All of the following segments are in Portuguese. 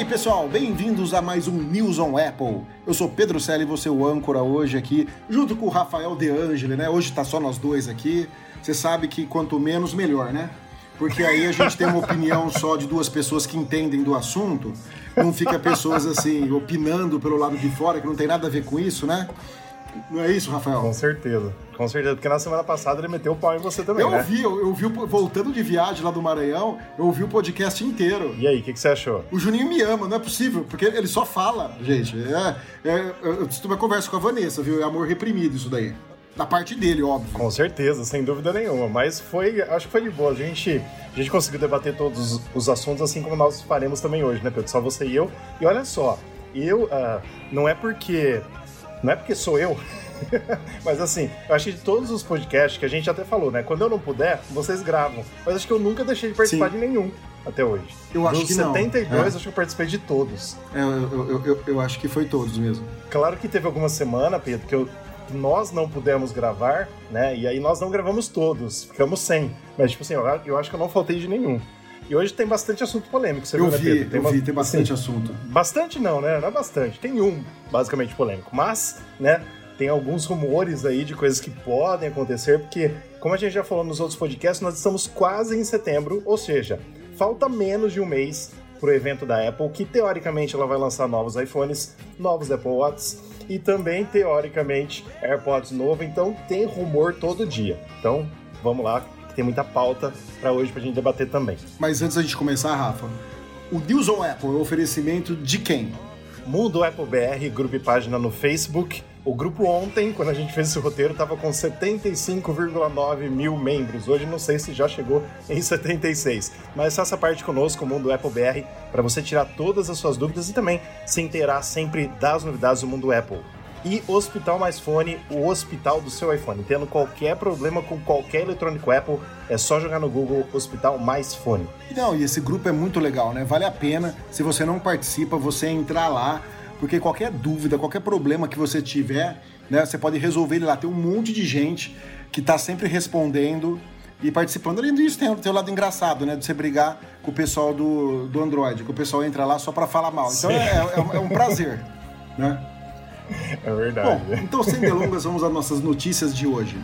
Aí, pessoal, bem-vindos a mais um News on Apple. Eu sou Pedro Selle, você é o âncora hoje aqui, junto com o Rafael De Angeli, né? Hoje tá só nós dois aqui. Você sabe que quanto menos, melhor, né? Porque aí a gente tem uma opinião só de duas pessoas que entendem do assunto, não fica pessoas assim, opinando pelo lado de fora, que não tem nada a ver com isso, né? Não é isso, Rafael? Com certeza, com certeza. Porque na semana passada ele meteu o pau em você também, eu né? Ouvi, eu, eu vi, voltando de viagem lá do Maranhão, eu ouvi o podcast inteiro. E aí, o que, que, você achou? O Juninho me ama, não é possível, porque ele só fala, gente. É, é, eu tive uma conversa com a Vanessa, viu? É amor reprimido isso daí. Da parte dele, óbvio. Com certeza, sem dúvida nenhuma. Mas foi, acho que foi de boa. A gente, a gente conseguiu debater todos os assuntos assim como nós faremos também hoje, né, Pedro? Só você e eu. E olha só, eu, uh, não é porque não é porque sou eu, mas assim, eu acho que de todos os podcasts que a gente até falou, né? Quando eu não puder, vocês gravam. Mas acho que eu nunca deixei de participar Sim. de nenhum até hoje. Eu acho Dos que 72, não. É. acho que eu participei de todos. É, eu, eu, eu, eu, acho que foi todos mesmo. Claro que teve alguma semana, Pedro, que, eu, que nós não pudemos gravar, né? E aí nós não gravamos todos, ficamos sem. Mas, tipo assim, eu, eu acho que eu não faltei de nenhum. E hoje tem bastante assunto polêmico, você eu viu, vi, né, Pedro? Tem eu vi, tem bastante assim, assunto. Bastante não, né? Não é bastante. Tem um, basicamente, polêmico. Mas, né, tem alguns rumores aí de coisas que podem acontecer, porque, como a gente já falou nos outros podcasts, nós estamos quase em setembro, ou seja, falta menos de um mês pro evento da Apple, que teoricamente ela vai lançar novos iPhones, novos Apple Watches e também, teoricamente, AirPods novo, então tem rumor todo dia. Então, vamos lá, tem muita pauta para hoje pra gente debater também. Mas antes da gente começar, Rafa, o News on Apple é um oferecimento de quem? Mundo Apple BR, grupo e página no Facebook. O grupo ontem, quando a gente fez esse roteiro, estava com 75,9 mil membros. Hoje não sei se já chegou em 76. Mas faça parte conosco, o Mundo Apple BR, para você tirar todas as suas dúvidas e também se inteirar sempre das novidades do mundo Apple e Hospital Mais Fone, o hospital do seu iPhone. Tendo qualquer problema com qualquer eletrônico Apple, é só jogar no Google Hospital Mais Fone. Não, e esse grupo é muito legal, né? Vale a pena, se você não participa, você entrar lá, porque qualquer dúvida, qualquer problema que você tiver, né, você pode resolver ele lá. Tem um monte de gente que está sempre respondendo e participando. Além disso, tem o teu lado engraçado, né? De você brigar com o pessoal do, do Android, que o pessoal entra lá só para falar mal. Então é, é, é um prazer, né? É verdade. Bom, então sem delongas, vamos às nossas notícias de hoje.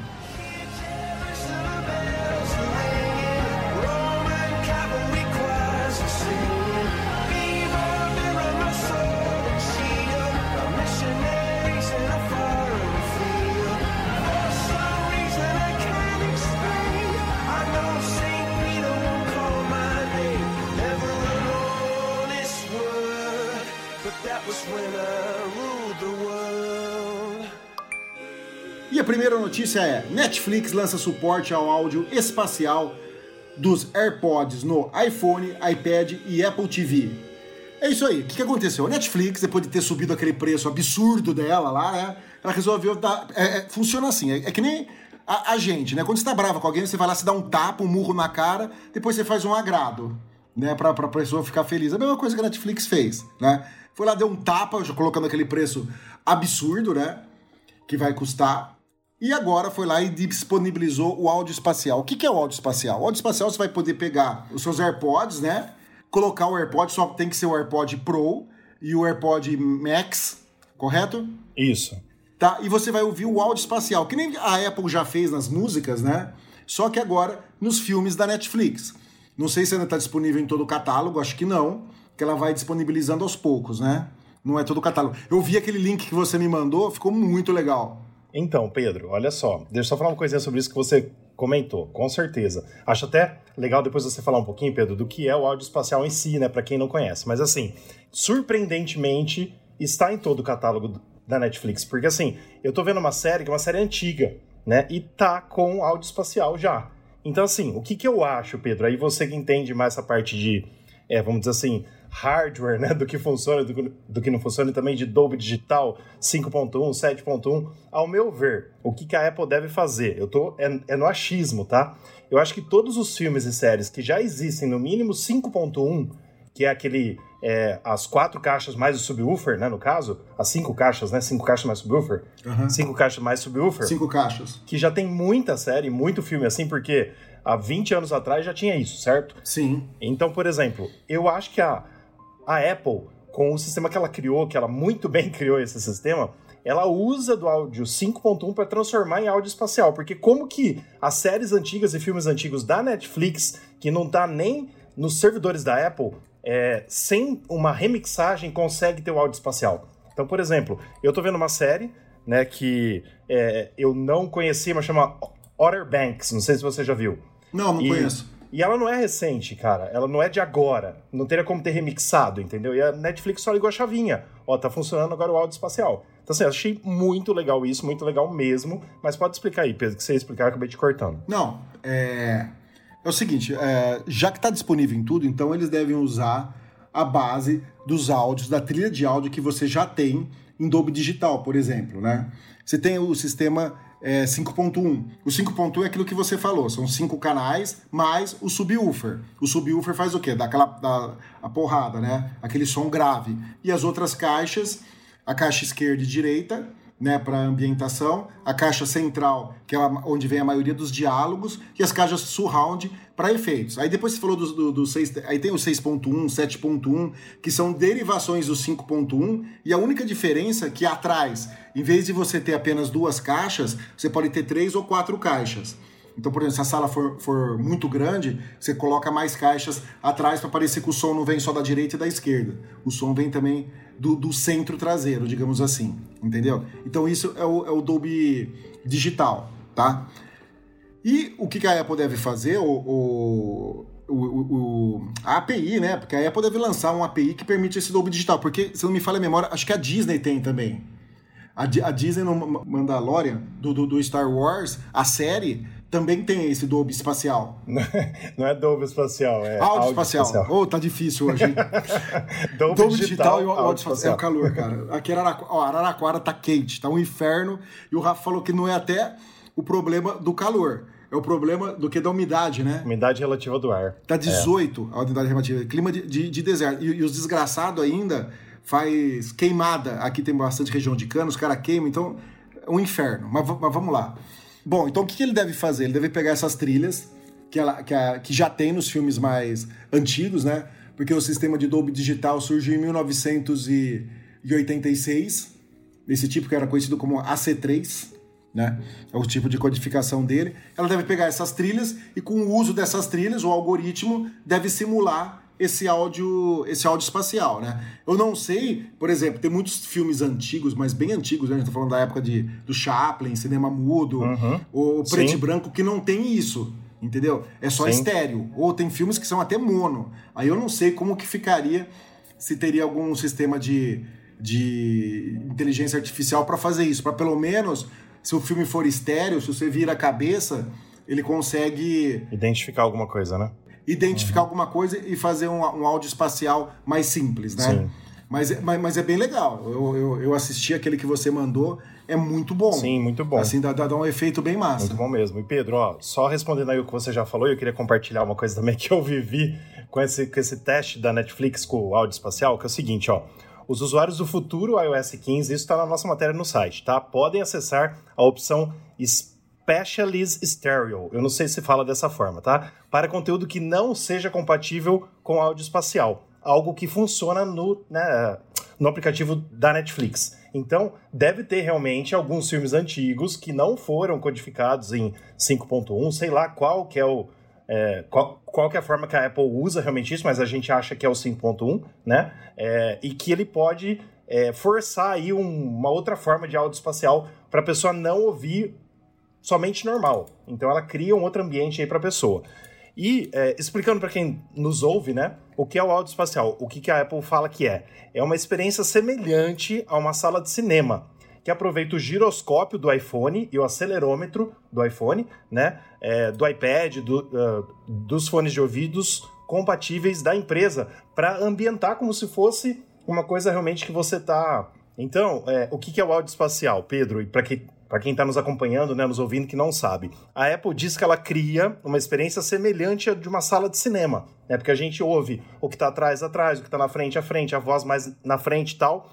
Notícia é: Netflix lança suporte ao áudio espacial dos AirPods no iPhone, iPad e Apple TV. É isso aí. O que, aconteceu? A Netflix, depois de ter subido aquele preço absurdo dela lá, né? Ela resolveu dar. É, é, funciona assim. É, é que nem a, a, gente, né? Quando você tá brava com alguém, você vai lá, se dá um tapa, um murro na cara, depois você faz um agrado, né? Pra, pra pessoa ficar feliz. A mesma coisa que a Netflix fez, né? Foi lá, deu um tapa, colocando aquele preço absurdo, né? Que vai custar. E agora foi lá e disponibilizou o áudio espacial. O que é o áudio espacial? O áudio espacial você vai poder pegar os seus AirPods, né? Colocar o AirPod, só tem que ser o AirPod Pro e o AirPod Max, correto? Isso. Tá? E você vai ouvir o áudio espacial, que nem a Apple já fez nas músicas, né? Só que agora nos filmes da Netflix. Não sei se ainda está disponível em todo o catálogo, acho que não, que ela vai disponibilizando aos poucos, né? Não é todo o catálogo. Eu vi aquele link que você me mandou, ficou muito legal. Então, Pedro, olha só, deixa eu só falar uma coisinha sobre isso que você comentou, com certeza. Acho até legal depois você falar um pouquinho, Pedro, do que é o áudio espacial em si, né, para quem não conhece. Mas assim, surpreendentemente está em todo o catálogo da Netflix, porque assim, eu tô vendo uma série que é uma série antiga, né, e tá com áudio espacial já. Então assim, o que que eu acho, Pedro? Aí você que entende mais essa parte de, é, vamos dizer assim, hardware, né, do que funciona do, do, que não funciona, e também de Dolby Digital 5.1, 7.1. Ao meu ver, o que, que a Apple deve fazer? Eu tô é, é, no achismo, tá? Eu acho que todos os filmes e séries que já existem no mínimo 5.1, que é aquele é, as quatro caixas mais o subwoofer, né, no caso, as cinco caixas, né, cinco caixas mais subwoofer, uhum. cinco caixas mais subwoofer, cinco caixas, que já tem muita série, muito filme assim, porque há 20 anos atrás já tinha isso, certo? Sim. Então, por exemplo, eu acho que a a Apple, com o sistema que ela criou, que ela muito bem criou esse sistema, ela usa do áudio 5.1 para transformar em áudio espacial. Porque como que as séries antigas e filmes antigos da Netflix, que não tá nem nos servidores da Apple, é, sem uma remixagem, consegue ter o áudio espacial? Então, por exemplo, eu tô vendo uma série, né, que é, eu não conhecia, mas chama Outer Banks, não sei se você já viu. Não, não e, conheço. E ela não é recente, cara. Ela não é de agora. Não teria como ter remixado, entendeu? E a Netflix só ligou a chavinha. Ó, tá funcionando agora o áudio espacial. Então, assim, achei muito legal isso, muito legal mesmo. Mas pode explicar aí, Pedro, que você explicar, eu acabei te cortando. Não, é. É o seguinte, é, já que está disponível em tudo, então eles devem usar a base dos áudios, da trilha de áudio que você já tem em Dolby Digital, por exemplo, né? Você tem o sistema é, 5.1. O 5.1 é aquilo que você falou, são cinco canais mais o subwoofer. O subwoofer faz o quê? Dá aquela dá a porrada, né? Aquele som grave. E as outras caixas, a caixa esquerda e direita, né, para ambientação, a caixa central, que é onde vem a maioria dos diálogos, e as caixas surround para efeitos. Aí depois você falou do, do, do 6, aí tem o 6.1, 7.1, que são derivações do 5.1, e a única diferença é que atrás, em vez de você ter apenas duas caixas, você pode ter três ou quatro caixas. Então, por exemplo, se a sala for, for muito grande, você coloca mais caixas atrás para parecer que o som não vem só da direita e da esquerda. O som vem também do, do centro traseiro, digamos assim, entendeu? Então isso é o, é o Dolby Digital, tá? E o que, a Apple deve fazer, o, o, o, a API, né? Porque a Apple deve lançar uma API que permite esse Dolby Digital, porque, se não me falha a memória, acho que a Disney tem também. A, a Disney no Mandalorian, do, do, do Star Wars, a série também tem esse Dolby espacial. Não é Dolby espacial, é áudio, espacial. espacial. Oh, tá difícil hoje? Dolby, Dolby digital, digital, e áudio espacial. É o calor, cara. Aqui Araraquara, ó, Araraquara tá quente, tá um inferno. E o Rafa falou que não é até o problema do calor. É o problema do que da umidade, né? Umidade relativa do ar. Tá 18 é. a umidade relativa. Clima de, de, de deserto. E, e os desgraçados ainda faz queimada. Aqui tem bastante região de cana, os caras queimam, então é um inferno. Mas, mas vamos lá. Bom, então o que ele deve fazer? Ele deve pegar essas trilhas que, ela, que, a, que já tem nos filmes mais antigos, né? Porque o sistema de Dolby Digital surgiu em 1986, esse tipo que era conhecido como AC3, né? É o tipo de codificação dele. Ela deve pegar essas trilhas e com o uso dessas trilhas, o algoritmo deve simular esse áudio, esse áudio espacial, né? Eu não sei, por exemplo, tem muitos filmes antigos, mas bem antigos, né? A gente tá falando da época de, do Chaplin, cinema mudo, uhum. ou preto Sim. e branco, que não tem isso, entendeu? É só Sim. estéreo. Ou tem filmes que são até mono. Aí eu não sei como que ficaria se teria algum sistema de, de inteligência artificial para fazer isso, para pelo menos, se o filme for estéreo, se você vira a cabeça, ele consegue... Identificar alguma coisa, né? Identificar uhum. alguma coisa e fazer um, um áudio espacial mais simples, né? Sim. Mas, mas, mas é bem legal. Eu, eu, eu, assisti aquele que você mandou, é muito bom. Sim, muito bom. Assim, dá, dá um efeito bem massa. Muito bom mesmo. E Pedro, ó, só respondendo aí o que você já falou, eu queria compartilhar uma coisa também que eu vivi com esse, com esse teste da Netflix com o áudio espacial, que é o seguinte, ó. Os usuários do futuro iOS 15, isso está na nossa matéria no site, tá? Podem acessar a opção Specialist Stereo, eu não sei se fala dessa forma, tá? Para conteúdo que não seja compatível com áudio espacial, algo que funciona no, né, no aplicativo da Netflix. Então, deve ter realmente alguns filmes antigos que não foram codificados em 5.1, sei lá qual que é o é, qual, qual que é a forma que a Apple usa realmente isso, mas a gente acha que é o 5.1, né? É, e que ele pode é, forçar aí um, uma outra forma de áudio espacial para a pessoa não ouvir somente normal. Então ela cria um outro ambiente aí para a pessoa. E é, explicando para quem nos ouve, né, o que é o áudio espacial, o que, que a Apple fala que é? É uma experiência semelhante a uma sala de cinema, que aproveita o giroscópio do iPhone e o acelerômetro do iPhone, né, é, do iPad, do, uh, dos fones de ouvidos compatíveis da empresa, para ambientar como se fosse uma coisa realmente que você está. Então, é, o que, que é o áudio espacial, Pedro? E para que para quem está nos acompanhando, né, nos ouvindo que não sabe, a Apple diz que ela cria uma experiência semelhante à de uma sala de cinema, né? Porque a gente ouve o que está atrás, atrás, o que está na frente, à frente, a voz mais na frente e tal,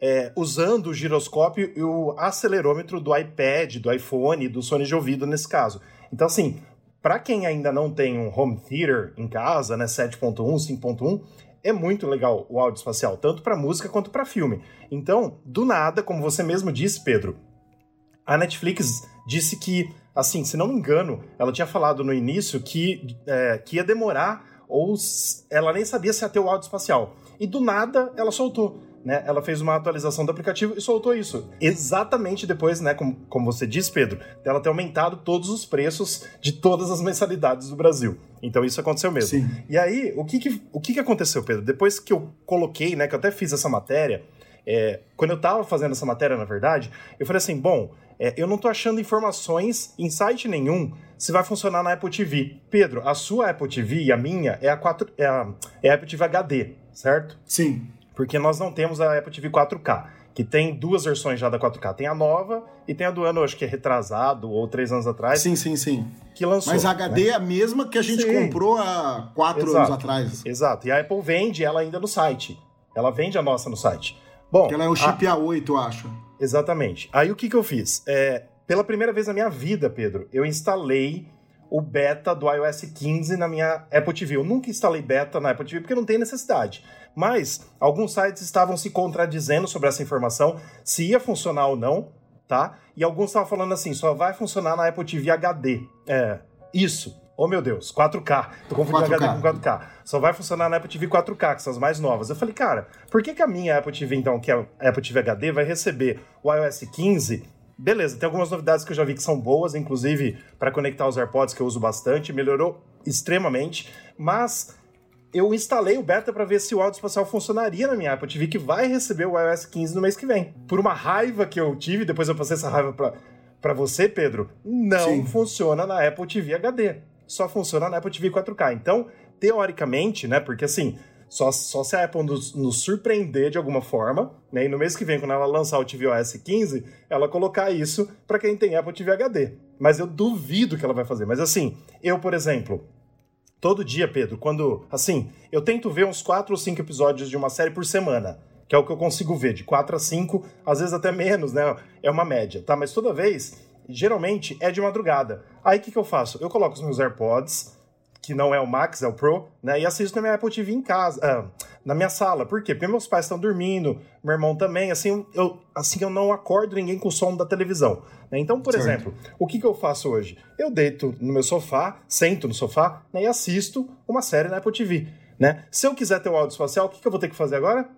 é, usando o giroscópio e o acelerômetro do iPad, do iPhone, do Sony de ouvido nesse caso. Então, assim, para quem ainda não tem um home theater em casa, né, 7.1, 5.1, é muito legal o áudio espacial, tanto para música quanto para filme. Então, do nada, como você mesmo disse, Pedro, a Netflix disse que, assim, se não me engano, ela tinha falado no início que, é, que ia demorar ou ela nem sabia se ia ter o áudio espacial. E do nada ela soltou. Né, ela fez uma atualização do aplicativo e soltou isso. Exatamente depois, né, como, como você disse, Pedro, dela ter aumentado todos os preços de todas as mensalidades do Brasil. Então isso aconteceu mesmo. Sim. E aí, o que, que, o que, que aconteceu, Pedro? Depois que eu coloquei, né, que eu até fiz essa matéria, é, quando eu tava fazendo essa matéria, na verdade, eu falei assim, bom, é, eu não tô achando informações em site nenhum se vai funcionar na Apple TV. Pedro, a sua Apple TV e a minha é a, 4, é a, é a Apple TV HD, certo? Sim. Porque nós não temos a Apple TV 4K, que tem duas versões já da 4K. Tem a nova e tem a do ano, acho que é retrasado, ou três anos atrás. Sim, sim, sim. Que lançou. Mas a HD né? é a mesma que a gente sim. comprou há quatro Exato. anos atrás. Exato. E a Apple vende ela ainda no site. Ela vende a nossa no site. Bom, que ela é o chip a... A8, eu acho. Exatamente. Aí o que, que eu fiz? É, pela primeira vez na minha vida, Pedro, eu instalei o beta do iOS 15 na minha Apple TV. Eu nunca instalei beta na Apple TV porque não tem necessidade. Mas alguns sites estavam se contradizendo sobre essa informação, se ia funcionar ou não, tá? E alguns estavam falando assim, só vai funcionar na Apple TV HD. É, isso. Oh meu Deus, 4K. Tô confundindo 4K. HD com 4K. Só vai funcionar na Apple TV 4K, que são as mais novas. Eu falei, cara, por que, que a minha Apple TV, então, que é a Apple TV HD, vai receber o iOS 15 Beleza, tem algumas novidades que eu já vi que são boas, inclusive para conectar os AirPods, que eu uso bastante, melhorou extremamente, mas eu instalei o beta para ver se o áudio espacial funcionaria na minha Apple TV, que vai receber o iOS 15 no mês que vem. Por uma raiva que eu tive, depois eu passei essa raiva para você, Pedro, não Sim. funciona na Apple TV HD. Só funciona na Apple TV 4K. Então, teoricamente, né, porque assim, só, só se a Apple nos, nos, surpreender de alguma forma, né? E no mês que vem, quando ela lançar o tvOS 15, ela colocar isso para quem tem Apple TV HD. Mas eu duvido que ela vai fazer. Mas assim, eu, por exemplo, todo dia, Pedro, quando. Assim, eu tento ver uns 4 ou 5 episódios de uma série por semana. Que é o que eu consigo ver, de 4 a 5, às vezes até menos, né? É uma média, tá? Mas toda vez, geralmente, é de madrugada. Aí o que, que eu faço? Eu coloco os meus AirPods, que não é o Max, é o Pro, né? E assisto na minha Apple TV em casa, ah, na minha sala. Por quê? Porque meus pais estão dormindo, meu irmão também, assim eu, assim eu não acordo ninguém com o som da televisão. Né? Então, por certo. exemplo, o que, que eu faço hoje? Eu deito no meu sofá, sento no sofá né, e assisto uma série na Apple TV. Né? Se eu quiser ter o áudio espacial, o que, que eu vou ter que fazer agora?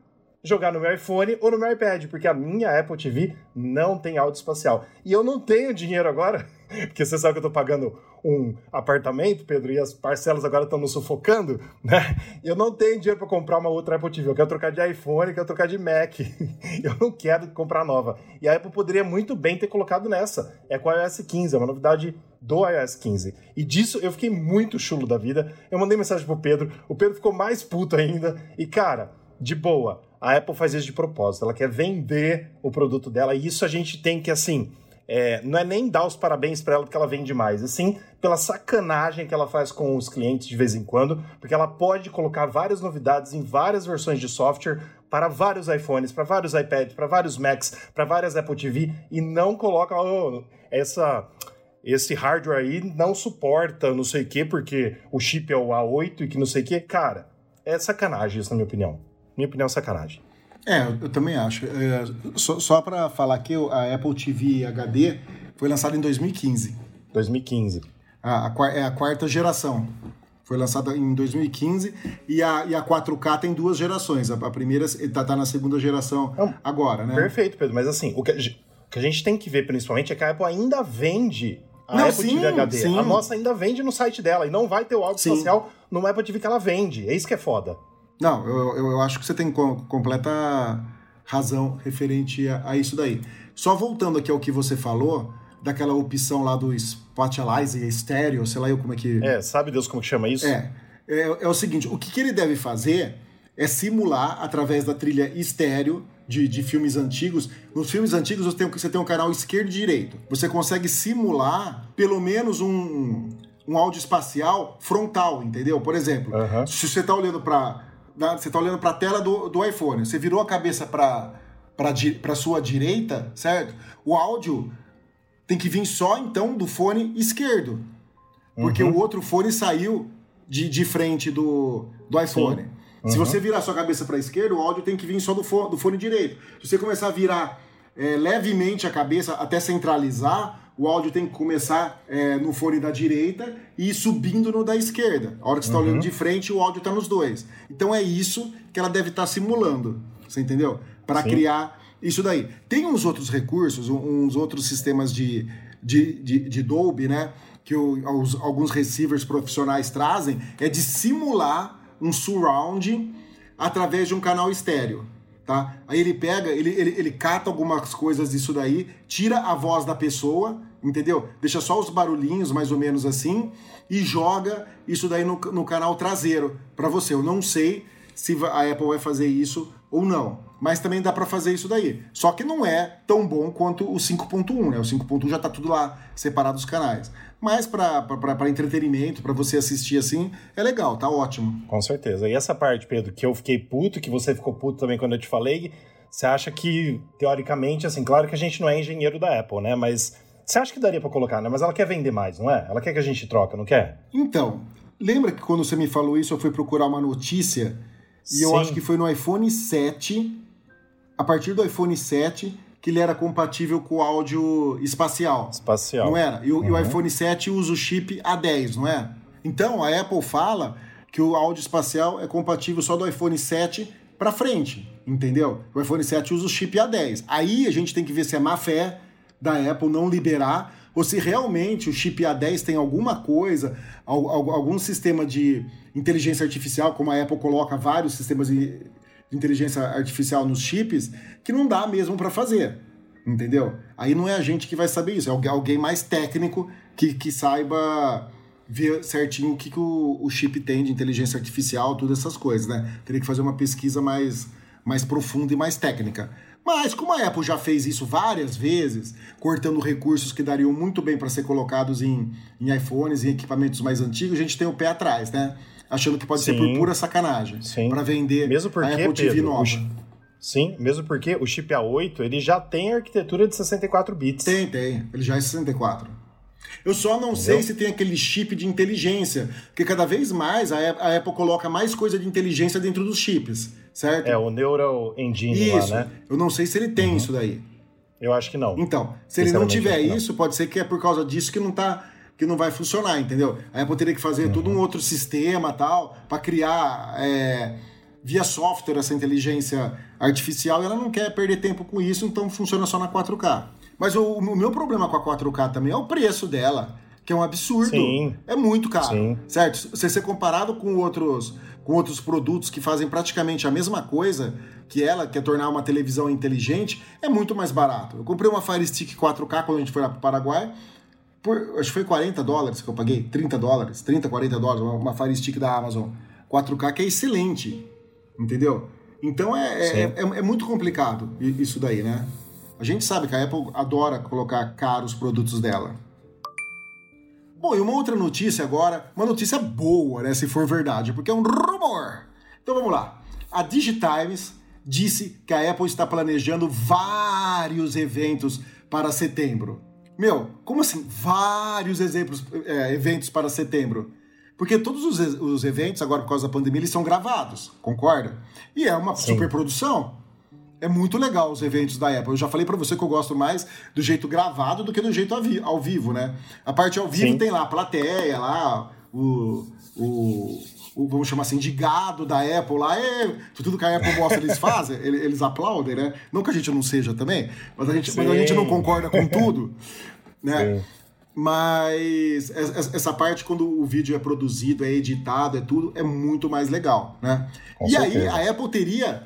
Jogar no meu iPhone ou no meu iPad, porque a minha Apple TV não tem áudio espacial. E eu não tenho dinheiro agora, porque você sabe que eu tô pagando um apartamento, Pedro, e as parcelas agora estão nos sufocando, né? Eu não tenho dinheiro para comprar uma outra Apple TV. Eu quero trocar de iPhone, quero trocar de Mac. eu não quero comprar nova. E a Apple poderia muito bem ter colocado nessa. É com a iOS 15, é uma novidade do iOS 15. E disso eu fiquei muito chulo da vida. Eu mandei mensagem pro Pedro, o Pedro ficou mais puto ainda. E cara, de boa, a Apple faz isso de propósito. Ela quer vender o produto dela e isso a gente tem que, assim, é, não é nem dar os parabéns para ela porque ela vende mais, assim, pela sacanagem que ela faz com os clientes de vez em quando, porque ela pode colocar várias novidades em várias versões de software para vários iPhones, para vários iPads, para vários Macs, para várias Apple TV e não coloca oh, essa esse hardware aí não suporta não sei o que porque o chip é o A8 e que não sei o que, cara, é sacanagem isso na minha opinião. Minha opinião, é sacanagem. É, eu também acho. É, só só para falar aqui, a Apple TV HD foi lançada em 2015. 2015. A, a, é a quarta geração. Foi lançada em 2015 e a, e a 4K tem duas gerações. A, a primeira está tá na segunda geração Não, agora, né? Perfeito, Pedro. Mas assim, o que, o que a gente tem que ver principalmente é que a Apple ainda vende a não, Apple sim, TV HD. Sim. A nossa ainda vende no site dela e não vai ter o áudio sim. espacial no Apple TV que ela vende. É isso que é foda. Não, eu, eu, eu acho que você tem completa razão referente a, a, isso daí. Só voltando aqui ao que você falou, daquela opção lá do Spotlight estéreo, sei lá eu como é que... É, sabe Deus como que chama isso? É, é, é o seguinte, o que, que ele deve fazer é simular, através da trilha estéreo de, de filmes antigos, nos filmes antigos você tem, você tem um canal esquerdo e direito. Você consegue simular pelo menos um, um áudio espacial frontal, entendeu? Por exemplo, se você está olhando para você está olhando para a tela do, do iPhone, você virou a cabeça para para sua direita, certo? O áudio tem que vir só então do fone esquerdo, porque uhum. o outro fone saiu de, de frente do, do iPhone. Uhum. Se você virar sua cabeça para a esquerda, o áudio tem que vir só do fone, do fone direito. Se você começar a virar é, levemente a cabeça até centralizar, o áudio tem que começar é, no fone da direita e ir subindo no da esquerda. A hora que você está uhum. olhando de frente, o áudio está nos dois. Então é isso que ela deve estar tá simulando. Você entendeu? Para criar isso daí. Tem uns outros recursos, uns outros sistemas de, de, de, de Dolby, né? Que o, os, alguns receivers profissionais trazem, é de simular um surround através de um canal estéreo tá? Aí ele pega, ele, ele, ele cata algumas coisas disso daí, tira a voz da pessoa, entendeu? Deixa só os barulhinhos, mais ou menos assim, e joga isso daí no, no canal traseiro para você. Eu não sei se a Apple vai fazer isso ou não. Mas também dá para fazer isso daí. Só que não é tão bom quanto o 5.1, né? O 5.1 já tá tudo lá separado os canais. Mas para entretenimento, para você assistir assim, é legal, tá ótimo. Com certeza. E essa parte, Pedro, que eu fiquei puto, que você ficou puto também quando eu te falei, você acha que, teoricamente, assim, claro que a gente não é engenheiro da Apple, né? Mas você acha que daria para colocar, né? Mas ela quer vender mais, não é? Ela quer que a gente troca, não quer? Então, lembra que quando você me falou isso, eu fui procurar uma notícia e Sim. eu acho que foi no iPhone 7, a partir do iPhone 7, que ele era compatível com o áudio espacial. Espacial. Não era? E, uhum. e, o iPhone 7 usa o chip A10, não é? Então, a Apple fala que o áudio espacial é compatível só do iPhone 7 para frente, entendeu? O iPhone 7 usa o chip A10. Aí a gente tem que ver se é má fé da Apple não liberar ou se realmente o chip A10 tem alguma coisa, algum sistema de inteligência artificial, como a Apple coloca vários sistemas de inteligência artificial nos chips, que não dá mesmo para fazer. Entendeu? Aí não é a gente que vai saber isso, é alguém mais técnico que, que saiba ver certinho o que, que o, o chip tem de inteligência artificial, todas essas coisas, né? Teria que fazer uma pesquisa mais, mais profunda e mais técnica. Mas como a Apple já fez isso várias vezes, cortando recursos que dariam muito bem para ser colocados em, em iPhones e equipamentos mais antigos, a gente tem o pé atrás, né? Achando que pode sim, ser por pura sacanagem para vender mesmo porque, a Apple TV Pedro, nova. Sim, mesmo porque o chip A8 ele já tem arquitetura de 64 bits. Tem, tem. Ele já é 64. Eu só não Entendeu? sei se tem aquele chip de inteligência, porque cada vez mais a Apple coloca mais coisa de inteligência dentro dos chips, certo? É, o Neural Engine isso. lá, né? Eu não sei se ele tem uhum. isso daí. Eu acho que não. Então, se ele não tiver isso, pode ser que é por causa disso que não tá que não vai funcionar, entendeu? A Apple teria que fazer uhum. todo um outro sistema tal para criar é, via software essa inteligência artificial e ela não quer perder tempo com isso, então funciona só na 4K. Mas o, o meu problema com a 4K também é o preço dela, que é um absurdo. Sim. É muito caro, Sim. certo? Se ser comparado com outros, com outros produtos que fazem praticamente a mesma coisa que ela, que é tornar uma televisão inteligente, é muito mais barato. Eu comprei uma Fire Stick 4K quando a gente foi lá para o Paraguai, por, acho que foi 40 dólares que eu paguei, 30 dólares, 30, 40 dólares, uma, uma Fire Stick da Amazon 4K que é excelente, entendeu? Então é, é, é, é, muito complicado isso daí, né? A gente sabe que a Apple adora colocar caros produtos dela. Bom, e uma outra notícia agora, uma notícia boa, né, se for verdade, porque é um rumor. Então vamos lá. A Digitimes disse que a Apple está planejando vários eventos para setembro. Meu, como assim? Vários exemplos, é, eventos para setembro. Porque todos os, os, eventos, agora por causa da pandemia, eles são gravados, concorda? E é uma Sim. superprodução. É muito legal os eventos da Apple. Eu já falei para você que eu gosto mais do jeito gravado do que do jeito ao vivo, né? A parte ao vivo Sim. tem lá a plateia, lá o, o, o, vamos chamar assim, de gado da Apple lá. Tudo que a Apple mostra eles fazem, eles aplaudem, né? Não que a gente não seja também, mas a gente, mas a gente não concorda com tudo, né? Sim. Mas essa parte, quando o vídeo é produzido, é editado, é tudo, é muito mais legal, né? Com e certeza. aí a Apple teria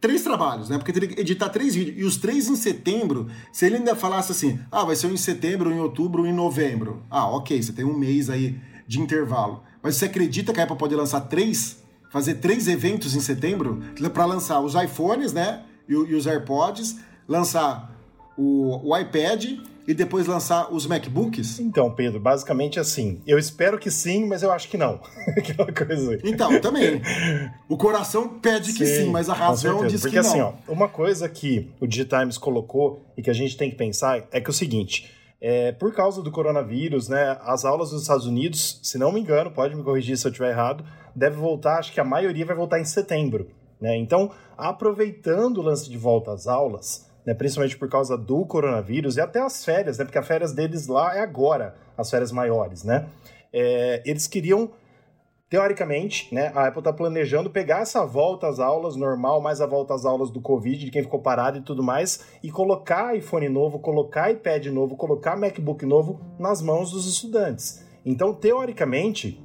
três trabalhos, né? Porque teria que editar três vídeos. E os três em setembro, se ele ainda falasse assim, ah, vai ser um em setembro, em outubro, em novembro. Ah, ok, você tem um mês aí de intervalo. Mas você acredita que a Apple pode lançar três, fazer três eventos em setembro para lançar os iPhones, né? E, e, os AirPods, lançar o, o iPad e depois lançar os MacBooks? Então, Pedro, basicamente assim. Eu espero que sim, mas eu acho que não. Aquela coisa. Então, também. O coração pede que sim, sim mas a razão diz Porque, que não. Porque assim, ó, uma coisa que o Digitimes colocou e que a gente tem que pensar é que é o seguinte: é, por causa do coronavírus, né, as aulas dos Estados Unidos, se não me engano, pode me corrigir se eu estiver errado, deve voltar, acho que a maioria vai voltar em setembro. Né? Então, aproveitando o lance de volta às aulas, né, principalmente por causa do coronavírus e até as férias, né, porque as férias deles lá é agora, as férias maiores, né? É, eles queriam teoricamente, né, a Apple está planejando pegar essa volta às aulas normal, mais a volta às aulas do Covid, de quem ficou parado e tudo mais, e colocar iPhone novo, colocar iPad novo, colocar MacBook novo nas mãos dos estudantes. Então, teoricamente,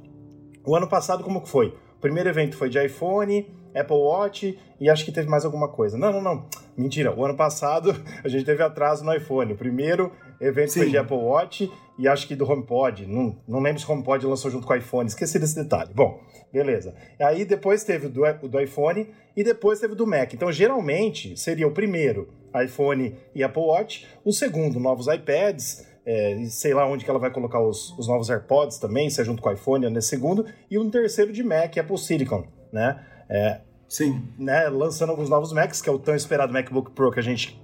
o ano passado como que foi? O primeiro evento foi de iPhone, Apple Watch e acho que teve mais alguma coisa. Não, não, não. Mentira. O ano passado a gente teve atraso no iPhone. O primeiro evento Sim. foi de Apple Watch e acho que do HomePod. Não, não lembro se o HomePod lançou junto com o iPhone. Esqueci desse detalhe. Bom, beleza. Aí depois teve o do, o do iPhone e depois teve o do Mac. Então, geralmente, seria o primeiro iPhone e Apple Watch. O segundo, novos iPads. É, sei lá onde que ela vai colocar os, os novos AirPods também, se é junto com o iPhone nesse segundo. E um terceiro de Mac, Apple Silicon, né? É, Sim. Né, lançando alguns novos Macs, que é o tão esperado MacBook Pro que a gente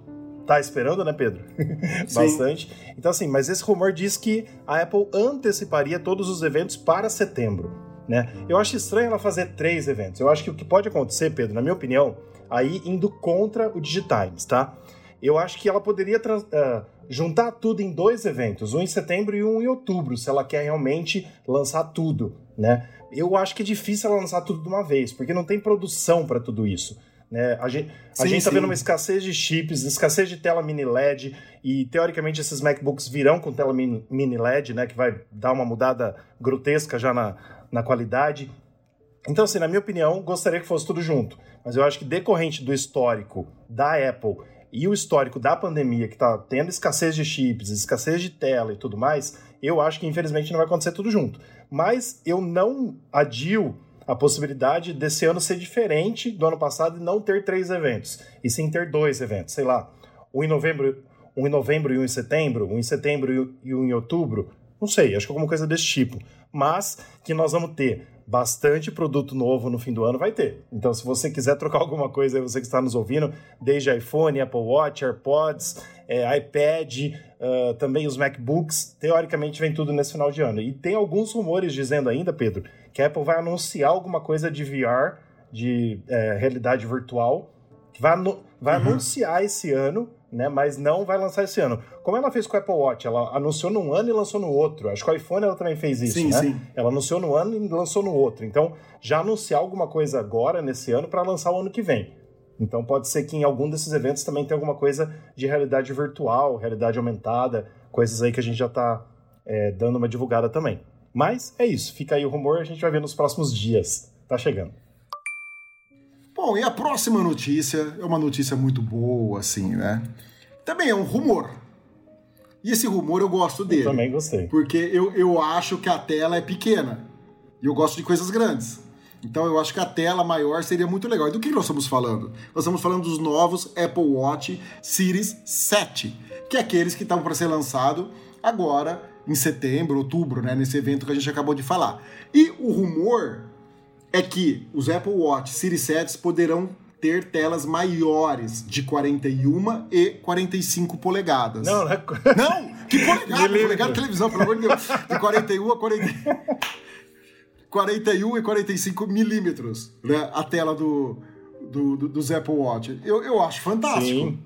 tá esperando, né, Pedro? Bastante. Então, assim, mas esse rumor diz que a Apple anteciparia todos os eventos para setembro. Né? Eu acho estranho ela fazer três eventos. Eu acho que o que pode acontecer, Pedro, na minha opinião, aí indo contra o Digitimes, tá? Eu acho que ela poderia uh, juntar tudo em dois eventos, um em setembro e um em outubro, se ela quer realmente lançar tudo, né? eu acho que é difícil ela lançar tudo de uma vez, porque não tem produção para tudo isso. Né? A gente, a gente tá vendo uma escassez de chips, escassez de tela mini LED, e teoricamente esses MacBooks virão com tela mini LED, né? Que vai dar uma mudada grotesca já na, na qualidade. Então, assim, na minha opinião, gostaria que fosse tudo junto. Mas eu acho que decorrente do histórico da Apple e o histórico da pandemia, que está tendo escassez de chips, escassez de tela e tudo mais, eu acho que infelizmente não vai acontecer tudo junto. Mas eu não adio a possibilidade desse ano ser diferente do ano passado e não ter três eventos, e sim ter dois eventos, sei lá, um em novembro, um em novembro e um em setembro, um em setembro e um em outubro, não sei, acho que alguma coisa desse tipo. Mas que nós vamos ter bastante produto novo no fim do ano, vai ter. Então, se você quiser trocar alguma coisa, você que está nos ouvindo, desde iPhone, Apple Watch, AirPods, é, iPad, uh, também os MacBooks, teoricamente vem tudo nesse final de ano. E tem alguns rumores dizendo ainda, Pedro, que a Apple vai anunciar alguma coisa de VR, de é, realidade virtual, que vai, vai uhum. anunciar esse ano né? Mas não vai lançar esse ano. Como ela fez com o Apple Watch, ela anunciou num ano e lançou no outro. Acho que o iPhone ela também fez isso, sim, né? Sim. Ela anunciou no ano e lançou no outro. Então, já anunciar alguma coisa agora nesse ano para lançar o ano que vem. Então, pode ser que em algum desses eventos também tenha alguma coisa de realidade virtual, realidade aumentada, coisas aí que a gente já está é, dando uma divulgada também. Mas é isso, fica aí o rumor, a gente vai ver nos próximos dias. Tá chegando. Bom, e a próxima notícia é uma notícia muito boa, assim, né? Também é um rumor. E esse rumor eu gosto dele. Eu também gostei. Porque eu, eu acho que a tela é pequena. E eu gosto de coisas grandes. Então eu acho que a tela maior seria muito legal. E do que nós estamos falando? Nós estamos falando dos novos Apple Watch Series 7, que é aqueles que estavam para ser lançado agora em setembro, outubro, né, nesse evento que a gente acabou de falar. E o rumor é que os Apple Watch Series 7 poderão ter telas maiores de 41 e 45 polegadas. Não, não é... Não! Que polegada? polegada de televisão, pelo amor de Deus. De 41 a 40... 41 e 45 milímetros, né? A tela do, do, do, dos Apple Watch. Eu, eu acho fantástico. Sim.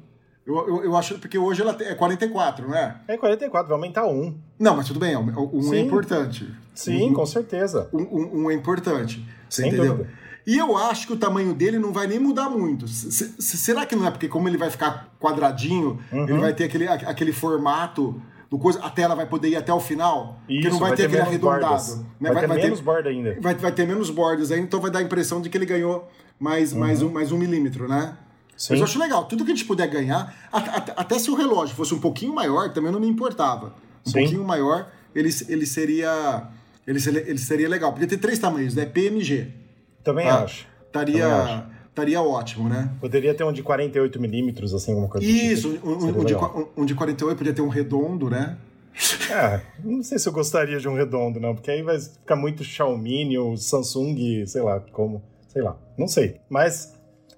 Eu, eu, eu, acho, porque hoje ela é 44, não é? É 44, vai aumentar um. Não, mas tudo bem, um é importante. Sim, um, com certeza. Um, um, um, é importante. Você Sem entendeu? Dúvida. E eu acho que o tamanho dele não vai nem mudar muito. S será que não é? Porque como ele vai ficar quadradinho, uhum. ele vai ter aquele, aquele formato do coisa, a tela vai poder ir até o final, Isso, que não vai, vai ter, ter aquele arredondado. Né? Vai, vai, ter vai menos borda ainda. Vai, vai ter menos bordas aí, então vai dar a impressão de que ele ganhou mais, uhum. mais, um, mais um milímetro, né? Sim. Mas eu acho legal, tudo que a gente puder ganhar, até se o relógio fosse um pouquinho maior, também não me importava. Um Sim. pouquinho maior, ele, ele seria. Ele, ele seria legal. Podia ter três tamanhos, né? PMG. Também tá? acho. Estaria, estaria ótimo, né? Poderia ter um de 48 milímetros, assim, alguma coisa tipo. Isso, tipo. um, um, de, um de 48 podia ter um redondo, né? É, não sei se eu gostaria de um redondo, não, porque aí vai ficar muito Xiaomi ou Samsung, sei lá, como, sei lá, não sei. Mas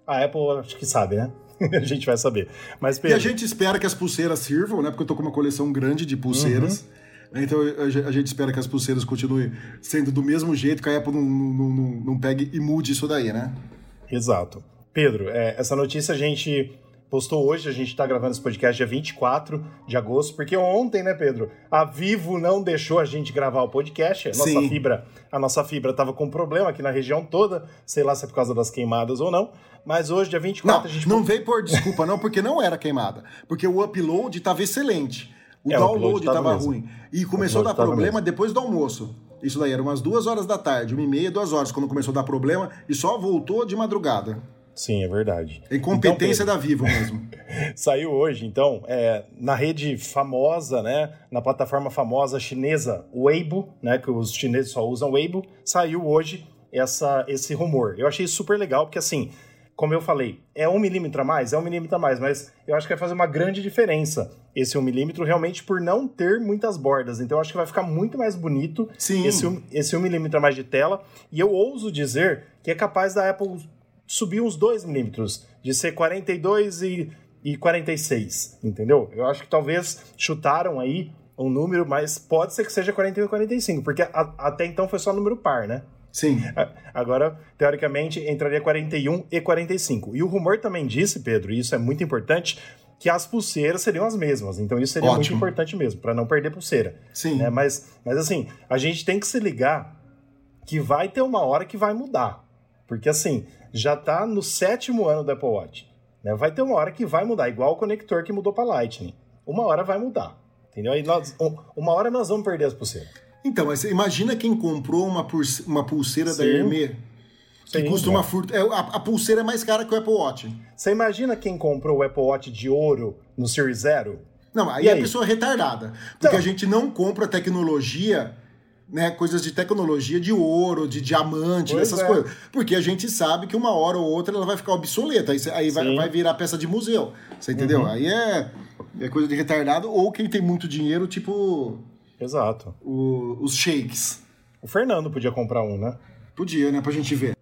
a Apple acho que sabe, né? a gente vai saber. Mas, Pedro... E a gente espera que as pulseiras sirvam, né? Porque eu tô com uma coleção grande de pulseiras. Uhum. Né, então a gente espera que as pulseiras continuem sendo do mesmo jeito, que a Apple não, não, não, não pegue e mude isso daí, né? Exato. Pedro, é, essa notícia a gente postou hoje, a gente está gravando esse podcast dia 24 de agosto, porque ontem, né, Pedro, a Vivo não deixou a gente gravar o podcast, a nossa Sim. fibra, a nossa fibra estava com problema aqui na região toda, sei lá se é por causa das queimadas ou não, mas hoje, dia 24, não, a gente... Não veio por desculpa não, porque não era queimada, porque o upload estava excelente, o é, download estava ruim, e começou a dar problema mesmo. depois do almoço. Isso daí, era umas duas horas da tarde, uma e meia, duas horas, quando começou a dar problema, e só voltou de madrugada. Sim, é verdade. Incompetência então, da Vivo mesmo. Saiu hoje, então, é, na rede famosa, né, na plataforma famosa chinesa Weibo, né, que os chineses só usam Weibo, saiu hoje essa, esse rumor. Eu achei super legal, porque assim, como eu falei, é um milímetro a mais? É um milímetro a mais, mas eu acho que vai fazer uma grande diferença esse um milímetro realmente por não ter muitas bordas. Então eu acho que vai ficar muito mais bonito Sim. esse um, esse um milímetro a mais de tela. E eu ouso dizer que é capaz da Apple subiu uns 2 milímetros, de ser 42 e, e 46, entendeu? Eu acho que talvez chutaram aí um número, mas pode ser que seja 41 e 45, porque a, até então foi só número par, né? Sim. Agora, teoricamente, entraria 41 e 45. E o rumor também disse, Pedro, e isso é muito importante, que as pulseiras seriam as mesmas. Então isso seria Ótimo. muito importante mesmo, para não perder pulseira. Sim. Né? Mas, mas assim, a gente tem que se ligar que vai ter uma hora que vai mudar. Porque assim, já está no sétimo ano do Apple Watch. Né? Vai ter uma hora que vai mudar, igual o conector que mudou para Lightning. Uma hora vai mudar. Entendeu? Aí nós, uma hora nós vamos perder as pulseiras. Então, mas imagina quem comprou uma, uma pulseira Sim. da Hermès que Sim, custa uma fortuna. É, a, a, pulseira é mais cara que o Apple Watch. Você imagina quem comprou o Apple Watch de ouro no Series Zero? Não, aí, é a pessoa retardada. Porque então, a gente não compra tecnologia né, coisas de tecnologia de ouro, de diamante, pois essas é. coisas. Porque a gente sabe que uma hora ou outra ela vai ficar obsoleta, aí, aí vai, vai, virar peça de museu. Você entendeu? Uhum. Aí é, é coisa de retardado, ou quem tem muito dinheiro, tipo. Exato. O, os shakes. O Fernando podia comprar um, né? Podia, né? Pra gente ver.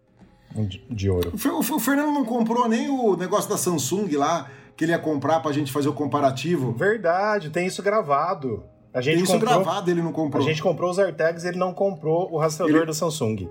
Um de, de ouro. O, o, o Fernando não comprou nem o negócio da Samsung lá, que ele ia comprar pra gente fazer o comparativo. Verdade, tem isso gravado. A gente Tem isso comprou, gravado, ele não comprou. A gente comprou os AirTags e ele não comprou o rastreador ele... da Samsung.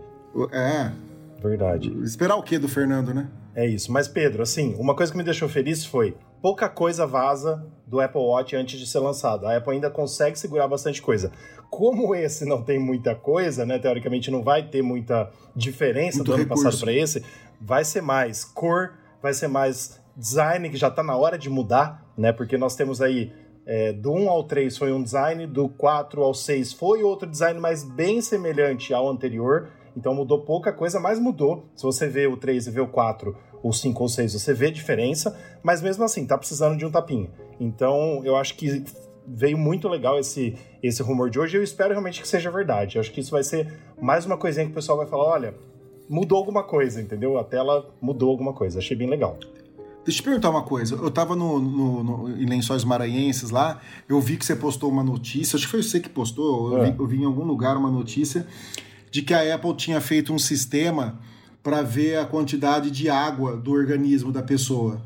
É. Verdade. Esperar o que do Fernando, né? É isso. Mas, Pedro, assim, uma coisa que me deixou feliz foi pouca coisa vaza do Apple Watch antes de ser lançado. A Apple ainda consegue segurar bastante coisa. Como esse não tem muita coisa, né? Teoricamente não vai ter muita diferença Muito do ano passado para esse, vai ser mais cor, vai ser mais design, que já está na hora de mudar, né? Porque nós temos aí é, do 1 ao 3 foi um design, do 4 ao 6 foi outro design, mas bem semelhante ao anterior. Então mudou pouca coisa, mas mudou. Se você vê o 3 e vê o 4, o 5 ou 6, você vê diferença, mas mesmo assim, tá precisando de um tapinha. Então eu acho que veio muito legal esse, esse rumor de hoje e eu espero realmente que seja verdade. Eu acho que isso vai ser mais uma coisinha que o pessoal vai falar: olha, mudou alguma coisa, entendeu? A tela mudou alguma coisa. Achei bem legal. Deixa eu te perguntar uma coisa. Eu tava no, no, no, em Lençóis Maranhenses lá, eu vi que você postou uma notícia, acho que foi você que postou, eu, é. vi, eu vi em algum lugar uma notícia de que a Apple tinha feito um sistema para ver a quantidade de água do organismo da pessoa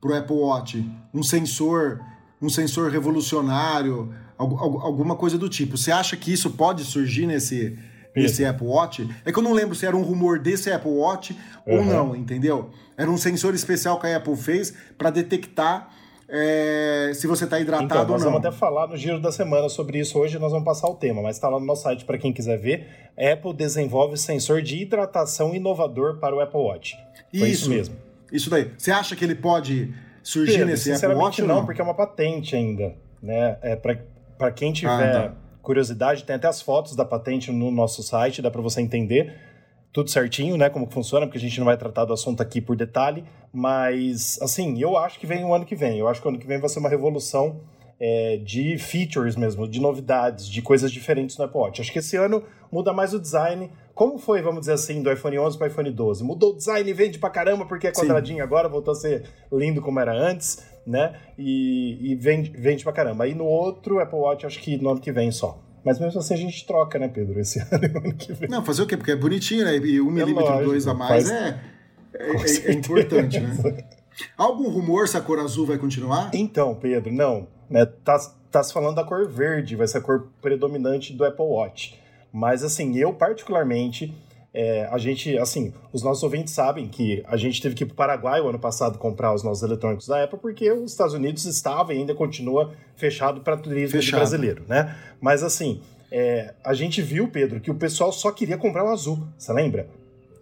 pro Apple Watch. Um sensor, um sensor revolucionário, alguma coisa do tipo. Você acha que isso pode surgir nesse, nesse Apple Watch? É que eu não lembro se era um rumor desse Apple Watch uhum. ou não, entendeu? Era um sensor especial que a Apple fez para detectar é, se você está hidratado então, ou não. Nós vamos até falar no giro da semana sobre isso hoje, nós vamos passar o tema, mas está lá no nosso site para quem quiser ver. Apple desenvolve sensor de hidratação inovador para o Apple Watch. Isso, isso mesmo. Isso daí. Você acha que ele pode surgir Pedro, nesse Apple Watch? Não, não, porque é uma patente ainda. Né? É, para quem tiver ah, tá. curiosidade, tem até as fotos da patente no nosso site, dá para você entender tudo certinho, né? Como funciona, porque a gente não vai tratar do assunto aqui por detalhe. Mas, assim, eu acho que vem o ano que vem. Eu acho que o ano que vem vai ser uma revolução é, de features mesmo, de novidades, de coisas diferentes no Apple Watch. Acho que esse ano muda mais o design. Como foi, vamos dizer assim, do iPhone 11 para o iPhone 12? Mudou o design e vende pra caramba porque é quadradinho Sim. agora, voltou a ser lindo como era antes, né? E, e vende, vende pra caramba. Aí no outro Apple Watch, acho que no ano que vem só. Mas mesmo assim a gente troca, né, Pedro? Esse ano que vem. Não, fazer o quê? Porque é bonitinho, né? E um é milímetro, lógico, dois a mais é, é, é, é, importante, né? Algum rumor se a cor azul vai continuar? Então, Pedro, não. Né, tá, tá se falando da cor verde, vai ser a cor predominante do Apple Watch. Mas, assim, eu particularmente, é, a gente, assim, os nossos ouvintes sabem que a gente teve que ir para o Paraguai o ano passado comprar os nossos eletrônicos da Apple, porque os Estados Unidos estava e ainda continua fechado para turismo brasileiro, né? Mas, assim, é, a gente viu, Pedro, que o pessoal só queria comprar o azul, você lembra?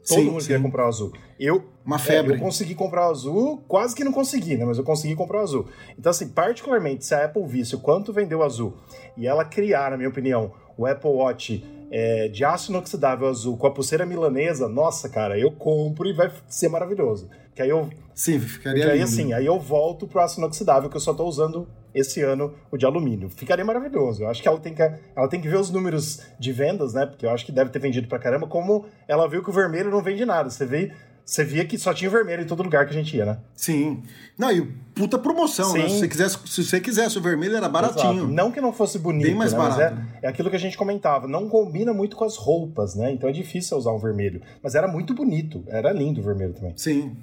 Todo sim, mundo sim. queria comprar o azul. Eu, Uma febre. É, eu consegui comprar o azul, quase que não consegui, né? Mas eu consegui comprar o azul. Então, assim, particularmente, se a Apple visse o quanto vendeu o azul e ela criar, na minha opinião, o Apple Watch é, de aço inoxidável azul com a pulseira milanesa, nossa, cara, eu compro e vai ser maravilhoso. Que aí eu. Sim, ficaria aí, assim, aí eu volto pro aço inoxidável, que eu só tô usando esse ano o de alumínio. Ficaria maravilhoso. Eu acho que ela tem que, ela tem que ver os números de vendas, né? Porque eu acho que deve ter vendido pra caramba, como ela viu que o vermelho não vende nada. Você vê você via que só tinha vermelho em todo lugar que a gente ia, né? Sim. Não, e puta promoção, né? Sim. né? Se você, quisesse, se você quisesse o vermelho, era baratinho. Exato. Não que não fosse bonito, Bem mais né? barato. É, é, aquilo que a gente comentava. Não combina muito com as roupas, né? Então é difícil usar um vermelho. Mas era muito bonito. Era lindo o vermelho também. Sim.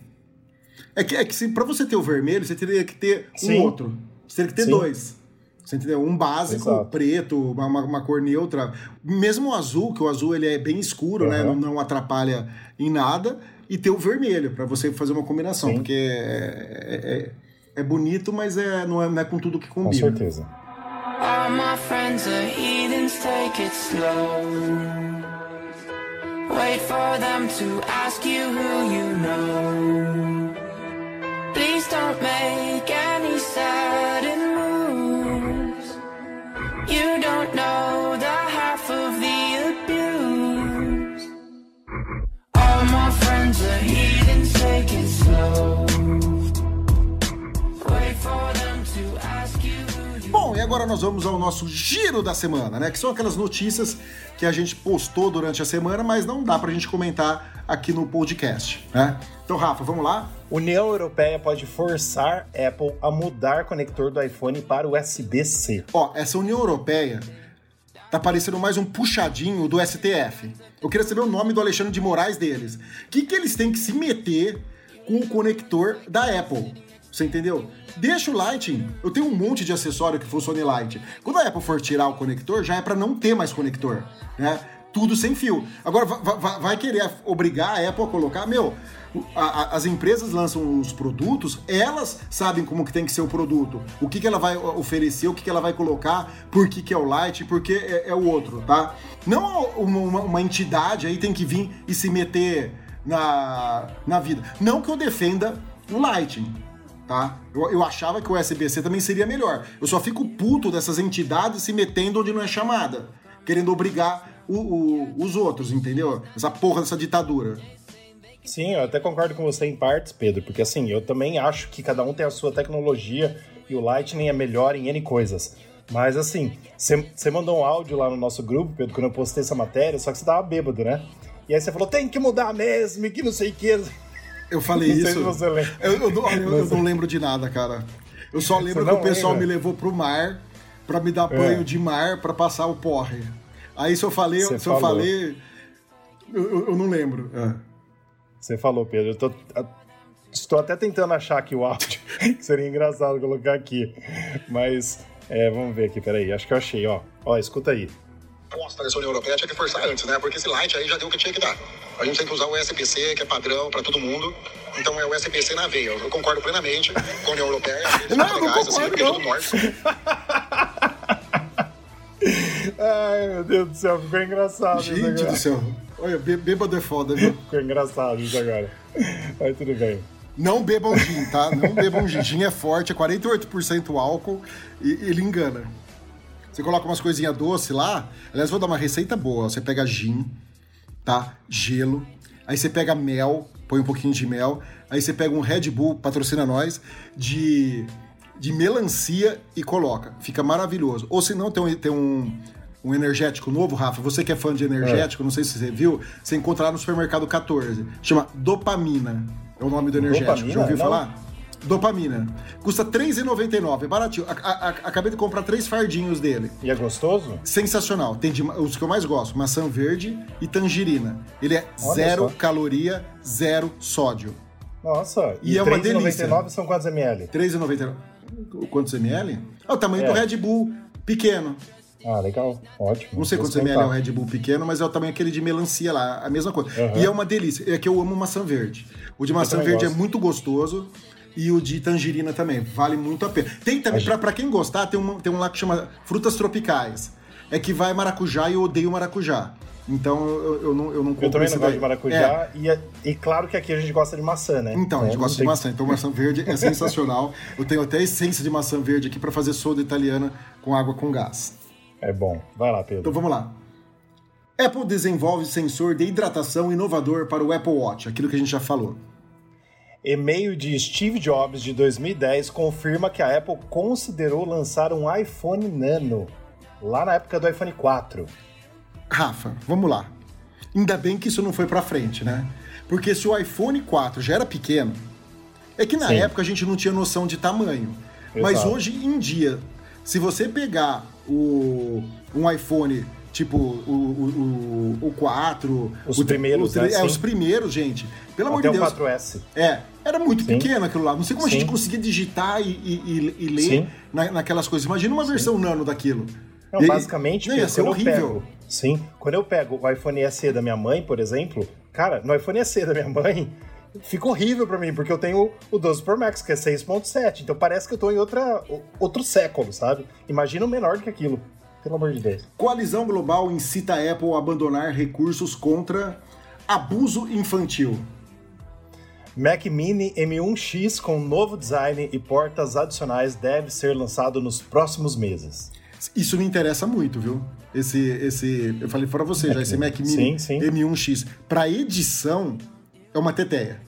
É que, é que se, pra você ter o vermelho, você teria que ter Sim. um outro. Você teria que ter Sim. dois. Você entendeu? Um básico, Exato. preto, uma, uma, uma, cor neutra. Mesmo o azul, que o azul ele é bem escuro, uhum. né? Não, não atrapalha em nada e ter o vermelho, para você fazer uma combinação, Sim. porque é, é, é, bonito, mas é, não, é, não é com tudo que combina. Com certeza. All my friends are heathens, take it slow. Wait for them to ask you who you know. Please don't make any sudden moves. You don't my friends are heathens, take it slow. Wait for them to ask you. Bom, e agora nós vamos ao nosso giro da semana, né? Que são aquelas notícias que a gente postou durante a semana, mas não dá pra gente comentar aqui no podcast, né? Então, Rafa, vamos lá? União Europeia pode forçar Apple a mudar conector do iPhone para USB-C. Ó, essa União Europeia tá parecendo mais um puxadinho do STF. Eu queria saber o nome do Alexandre de Moraes deles. O que, que eles têm que se meter com o conector da Apple? Você entendeu? Deixa o Lightning. Eu tenho um monte de acessório que funcione Light. Quando a Apple for tirar o conector, já é para não ter mais conector, né? Tudo sem fio. Agora, vai, querer obrigar a Apple a colocar, meu, as empresas lançam os produtos, elas sabem como que tem que ser o produto, o que, que ela vai oferecer, o que, que ela vai colocar, por que, que é o Light, por que é, é o outro, tá? Não uma, uma, uma, entidade aí tem que vir e se meter na, na vida. Não que eu defenda o Lighting, tá? Eu, eu achava que o USB-C também seria melhor. Eu só fico puto dessas entidades se metendo onde não é chamada, querendo obrigar o, o, os outros, entendeu? Essa porra dessa ditadura. Sim, eu até concordo com você em partes, Pedro, porque assim, eu também acho que cada um tem a sua tecnologia e o Lightning é melhor em N coisas. Mas assim, você mandou um áudio lá no nosso grupo, Pedro, quando eu postei essa matéria, só que você tava bêbado, né? E aí você falou, tem que mudar mesmo, e que não sei o que. Eu falei não isso. você lembra. Eu, eu, eu, eu não lembro de nada, cara. Eu só lembro que o pessoal lembra? me levou pro mar para me dar banho é. de mar para passar o porre. Aí se eu falei, se falou. eu falei, eu, eu, não lembro. É. Você falou, Pedro. Eu tô, estou até tentando achar aqui o áudio, que seria engraçado colocar aqui. Mas é, vamos ver aqui, peraí. Acho que eu achei, ó. Ó, escuta aí. Posta dessa União Europeia tinha que forçar antes, né? Porque esse light aí já deu o que tinha que dar. A gente tem que usar o USB-C, que é padrão para todo mundo. Então é o USB-C na veia. Eu concordo plenamente com a União Europeia. Eles não, não legais, assim, concordo, assim, não. do norte. Ai, meu Deus do céu, ficou engraçado. Gente do céu. Olha, bêbado é foda, viu? Ficou engraçado isso agora. Mas tudo bem. Não bebam gin, tá? Não bebam gin. Gin é forte, é 48% álcool e ele engana. Você coloca umas coisinhas doces lá. Aliás, vou dar uma receita boa. Você pega gin, tá? Gelo. Aí você pega mel, põe um pouquinho de mel. Aí você pega um Red Bull, patrocina nós, de, de melancia e coloca. Fica maravilhoso. Ou se não, tem um, tem um um energético novo, Rafa. Você que é fã de energético, é. não sei se você viu, você encontra lá no supermercado 14. Chama Dopamina. É o nome do energético. Dopamina? Já ouviu não. falar? Dopamina. Custa R$3,99. É baratinho. A, a, a, acabei de comprar três fardinhos dele. E é gostoso? Sensacional. Tem de, os que eu mais gosto: maçã verde e tangerina. Ele é Olha zero só. caloria, zero sódio. Nossa, E é uma delícia. 3,99 são quantos ml? 3,99. Quantos ml? Ah, o tamanho É. do Red Bull pequeno. Ah, legal. Ótimo. Não sei quantos ml é o. Red Bull pequeno, mas é o tamanho aquele de melancia lá, a mesma coisa. Aham. E é uma delícia. É que eu amo maçã verde. O de maçã verde é gosto. muito gostoso. E o de tangerina também, vale muito a pena. Tem também, pra, pra quem gostar, tem um, tem um lá que chama frutas tropicais. É que vai maracujá e eu odeio maracujá. Então eu, eu não, eu não compro Eu também não gosto de maracujá. É, E, é- e claro que aqui a gente gosta de maçã, né? então, a gente não gosta de tem- maçã. Então, maçã verde é sensacional. Eu tenho até a essência de maçã verde aqui pra fazer soda italiana com água com gás. É bom. Vai lá, Pedro. Então vamos lá. Apple desenvolve sensor de hidratação inovador para o Apple Watch, aquilo que a gente já falou. E-mail de Steve Jobs de 2010 confirma que a Apple considerou lançar um iPhone Nano, lá na época do iPhone 4. Rafa, vamos lá. Ainda bem que isso não foi pra frente, né? Porque se o iPhone 4 já era pequeno, é que na Sim. época a gente não tinha noção de tamanho. Mas Exato. hoje em dia, se você pegar o, um iPhone tipo o, o, o, o 4, Os o, primeiros, o, né? É, Sim. os primeiros, gente. Pelo amor Até de o Deus. 4S. É, era muito Sim. pequeno aquilo lá. Não sei como a Sim. gente conseguia digitar e, e- e- ler na- naquelas coisas. Imagina uma versão nano daquilo. Não, E- basicamente, não, ia ser horrível. pego. Sim, quando eu pego o iPhone SE da minha mãe, por exemplo, cara, no iPhone SE da minha mãe, fica horrível pra mim, porque eu tenho o 12 Pro Max, que é 6.7, então parece que eu tô em outra, outro século, sabe? Imagina um menor que aquilo, pelo amor de Deus. Coalizão Global incita a Apple a abandonar recursos contra abuso infantil. Mac Mini M1X com novo design e portas adicionais deve ser lançado nos próximos meses. Isso me interessa muito, viu? Esse, esse, eu falei para você já, esse Mac Mini Sim, sim. M1X. Para edição, é uma teteia.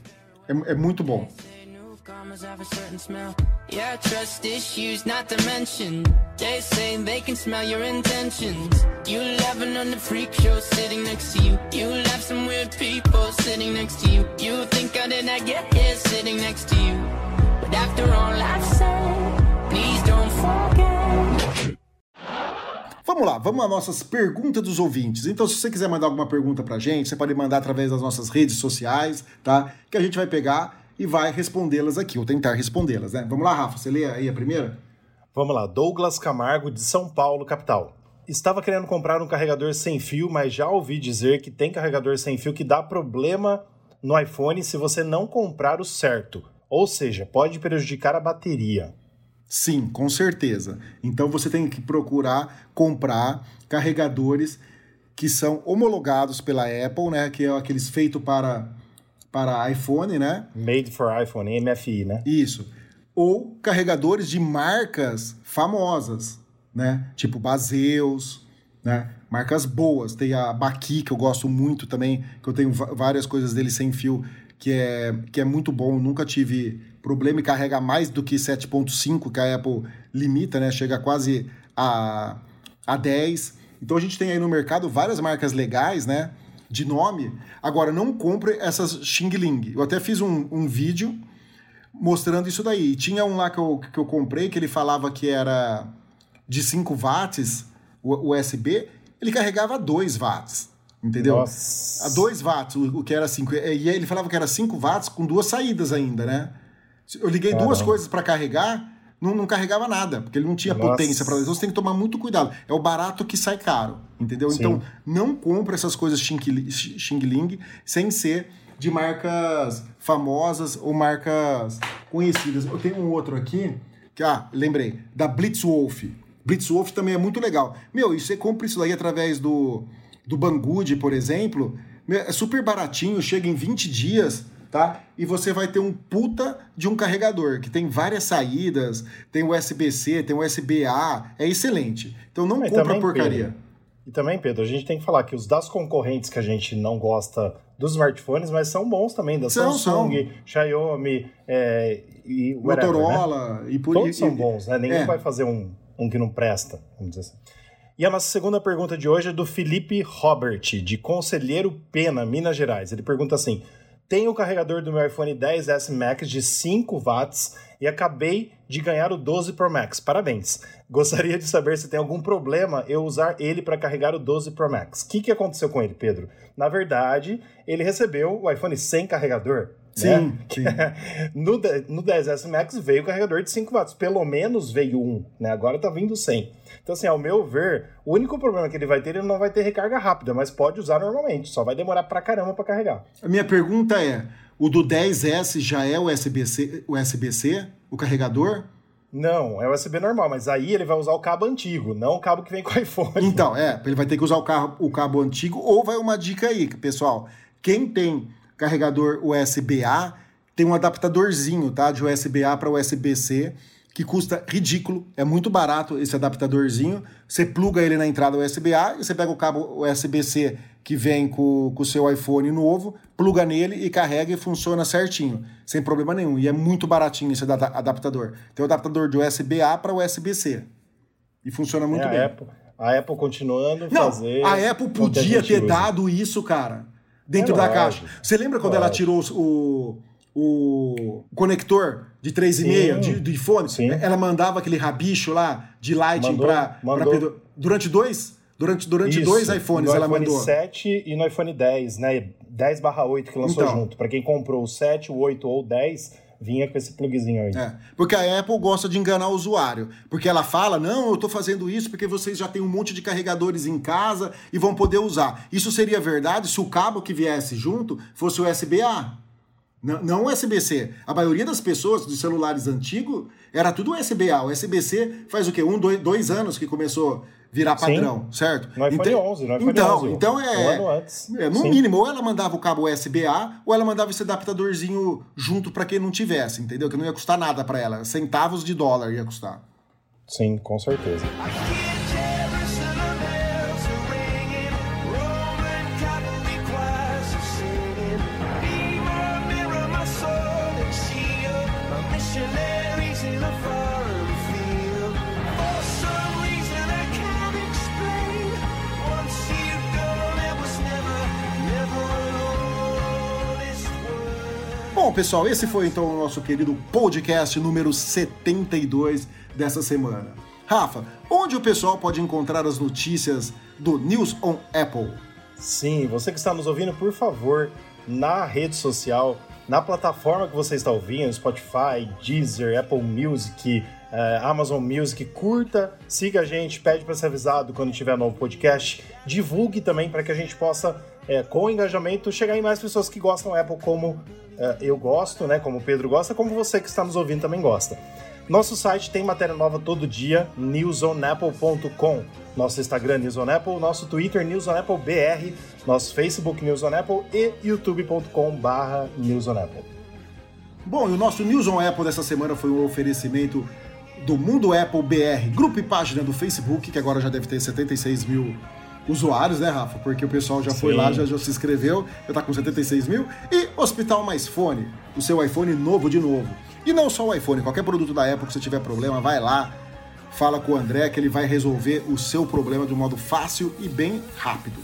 É, é muito bom. Newcomers have a certain smell. Yeah, trust issues not to mention. They say they can smell your intentions. You laughing on the freak show sitting next to you. You have some weird people sitting next to you. You think how did I get here sitting next to you? But after all I've said, please don't forget. Vamos lá, vamos às nossas perguntas dos ouvintes. Então, se você quiser mandar alguma pergunta pra gente, você pode mandar através das nossas redes sociais, tá? Que a gente vai pegar e vai respondê-las aqui, ou tentar respondê-las, né? Vamos lá, Rafa, você lê aí a primeira? Vamos lá, Douglas Camargo, de São Paulo, capital. Estava querendo comprar um carregador sem fio, mas já ouvi dizer que tem carregador sem fio que dá problema no iPhone se você não comprar o certo. Ou seja, pode prejudicar a bateria. Sim, com certeza. Então você tem que procurar comprar carregadores que são homologados pela Apple, né? Que é aqueles feitos para, para iPhone, né? Made for iPhone, MFI, né? Isso. Ou carregadores de marcas famosas, né? Tipo Baseus, né? Marcas boas. Tem a Baqui, que eu gosto muito também, que eu tenho várias coisas dele sem fio, que é, que é muito bom. Nunca tive problema e carrega mais do que 7.5, que a Apple limita, né? Chega quase a, a 10. Então a gente tem aí no mercado várias marcas legais, né? De nome. Agora, não compre essas Xing Ling. Eu até fiz um, um vídeo mostrando isso daí. Tinha um lá que eu, que eu comprei que ele falava que era de 5 watts USB, ele carregava 2 watts. Entendeu? Nossa. A 2 watts, o, o que era 5. E ele falava que era 5 watts com duas saídas ainda, né? Eu liguei duas Caramba. coisas para carregar, não, não carregava nada, porque ele não tinha Nossa. potência para Então você tem que tomar muito cuidado. É o barato que sai caro, entendeu? Sim. Então não compra essas coisas Xing Xing Ling sem ser de marcas famosas ou marcas conhecidas. Eu tenho um outro aqui, que, ah, lembrei, da Blitzwolf. Blitzwolf também é muito legal. Meu, e você compra isso daí através do, do Banggood, por exemplo, é super baratinho, chega em 20 dias, tá? E você vai ter um puta de um carregador, que tem várias saídas, tem USB-C, tem USB-A, é excelente. Então não Mas compra porcaria. Pedro, e também, Pedro, a gente tem que falar que os das concorrentes que a gente não gosta dos smartphones, mas são bons também, da São, Samsung, Xiaomi é, e whatever, né? Motorola e por Todos e- são e- bons, né? Nenhum é. vai fazer um, um que não presta, vamos dizer assim. E a nossa segunda pergunta de hoje é do Felipe Robert, de Conselheiro Pena, Minas Gerais. Ele pergunta assim: Tenho o carregador do meu iPhone 10S Max de 5 watts e acabei de ganhar o 12 Pro Max. Parabéns. Gostaria de saber se tem algum problema eu usar ele para carregar o 12 Pro Max. O que, que aconteceu com ele, Pedro? Na verdade, ele recebeu o iPhone sem carregador. Sim, né? sim. no, no 10S Max veio o carregador de 5 watts, pelo menos veio um, né? Agora tá vindo 100. Então, assim, ao meu ver, o único problema que ele vai ter, ele não vai ter recarga rápida, mas pode usar normalmente, só vai demorar pra caramba pra carregar. A minha pergunta é: o do 10S já é USB-C, USB-C o carregador? Não, é USB normal, mas aí ele vai usar o cabo antigo, não o cabo que vem com o iPhone. Então, é, ele vai ter que usar o, carro, o cabo antigo, ou vai uma dica aí, pessoal. Quem tem carregador USB-A, tem um adaptadorzinho, tá? De USB-A para USB-C, que custa ridículo, é muito barato esse adaptadorzinho. Você pluga ele na entrada USB-A e você pega o cabo USB-C que vem com o seu iPhone novo, pluga nele e carrega e funciona certinho, sem problema nenhum. E é muito baratinho esse ada- adaptador. Tem o adaptador de USB-A para USB-C. E funciona muito É, bem. a Apple, a Apple continuando Não, fazer. a Apple podia ter usa. dado isso, cara, dentro É da caixa. Você lembra quando ela tirou o, o conector de 3,5 Sim. de, de fone? Sim. Ela mandava aquele rabicho lá de pra Pedro- Durante dois? Durante, durante Isso, dois iPhones no ela iPhone mandou. 7 e no iPhone 10, né? 10 8 que lançou Então. junto. Pra quem comprou o 7, o 8 ou o 10, vinha com esse plugzinho aí. É, porque a Apple gosta de enganar o usuário. Porque ela fala: não, eu tô fazendo isso porque vocês já têm um monte de carregadores em casa e vão poder usar. Isso seria verdade se o cabo que viesse junto fosse USB-A. Não, não USB-C. A maioria das pessoas dos celulares antigos era tudo USB-A. O USB-C faz o quê? Um, dois, dois anos que começou virar Sim. padrão, certo? No iPhone Então- 11, no iPhone então, 11. Então é. Um ano antes. é, no Sim. mínimo, ou ela mandava o cabo USB-A, ou ela mandava esse adaptadorzinho junto pra quem não tivesse, entendeu? Que não ia custar nada pra ela. Centavos de dólar ia custar. Sim, com certeza. Bom, pessoal, esse foi então o nosso querido podcast número 72 dessa semana. Rafa, onde o pessoal pode encontrar as notícias do News on Apple? Sim, você que está nos ouvindo, por favor, na rede social, na plataforma que você está ouvindo, Spotify, Deezer, Apple Music, eh, Amazon Music, curta, siga a gente, pede para ser avisado quando tiver novo podcast, divulgue também para que a gente possa, eh, com o engajamento, chegar em mais pessoas que gostam Apple como eh, eu gosto, né? Como o Pedro gosta, como você que está nos ouvindo também gosta. Nosso site tem matéria nova todo dia, newsonapple.com. Nosso Instagram News on Apple, nosso Twitter News on Apple BR, nosso Facebook News on Apple e youtube.com/barra News on Apple. Bom, e o nosso News on Apple dessa semana foi um oferecimento do Mundo Apple BR, grupo e página do Facebook, que agora já deve ter 76 mil usuários, né, Rafa? Porque o pessoal já foi Sim. lá, já, já se inscreveu, já tá com 76 mil. E Hospital Mais Fone, o seu iPhone novo de novo. E não só o iPhone, qualquer produto da Apple que você tiver problema, vai lá, fala com o André que ele vai resolver o seu problema de um modo fácil e bem rápido.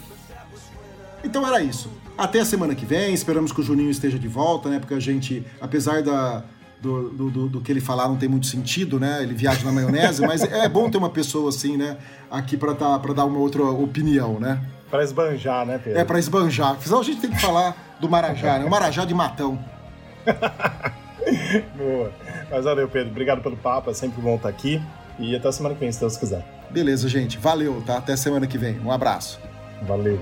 Então era isso. Até a semana que vem. Esperamos que o Juninho esteja de volta, né? Porque a gente, apesar da, do, do, do- do que ele falar não tem muito sentido, né? Ele viaja na maionese, mas é bom ter uma pessoa assim, né? Aqui pra, tá, pra dar uma outra opinião, né? Para esbanjar, né, Pedro? É pra esbanjar. Senão a gente tem que falar do Marajá, né? O Marajá de Matão. Boa. Mas valeu, Pedro. Obrigado pelo papo. É sempre bom estar aqui. E até semana que vem, se Deus quiser. Beleza, gente. Valeu, tá? Até semana que vem. Um abraço. Valeu.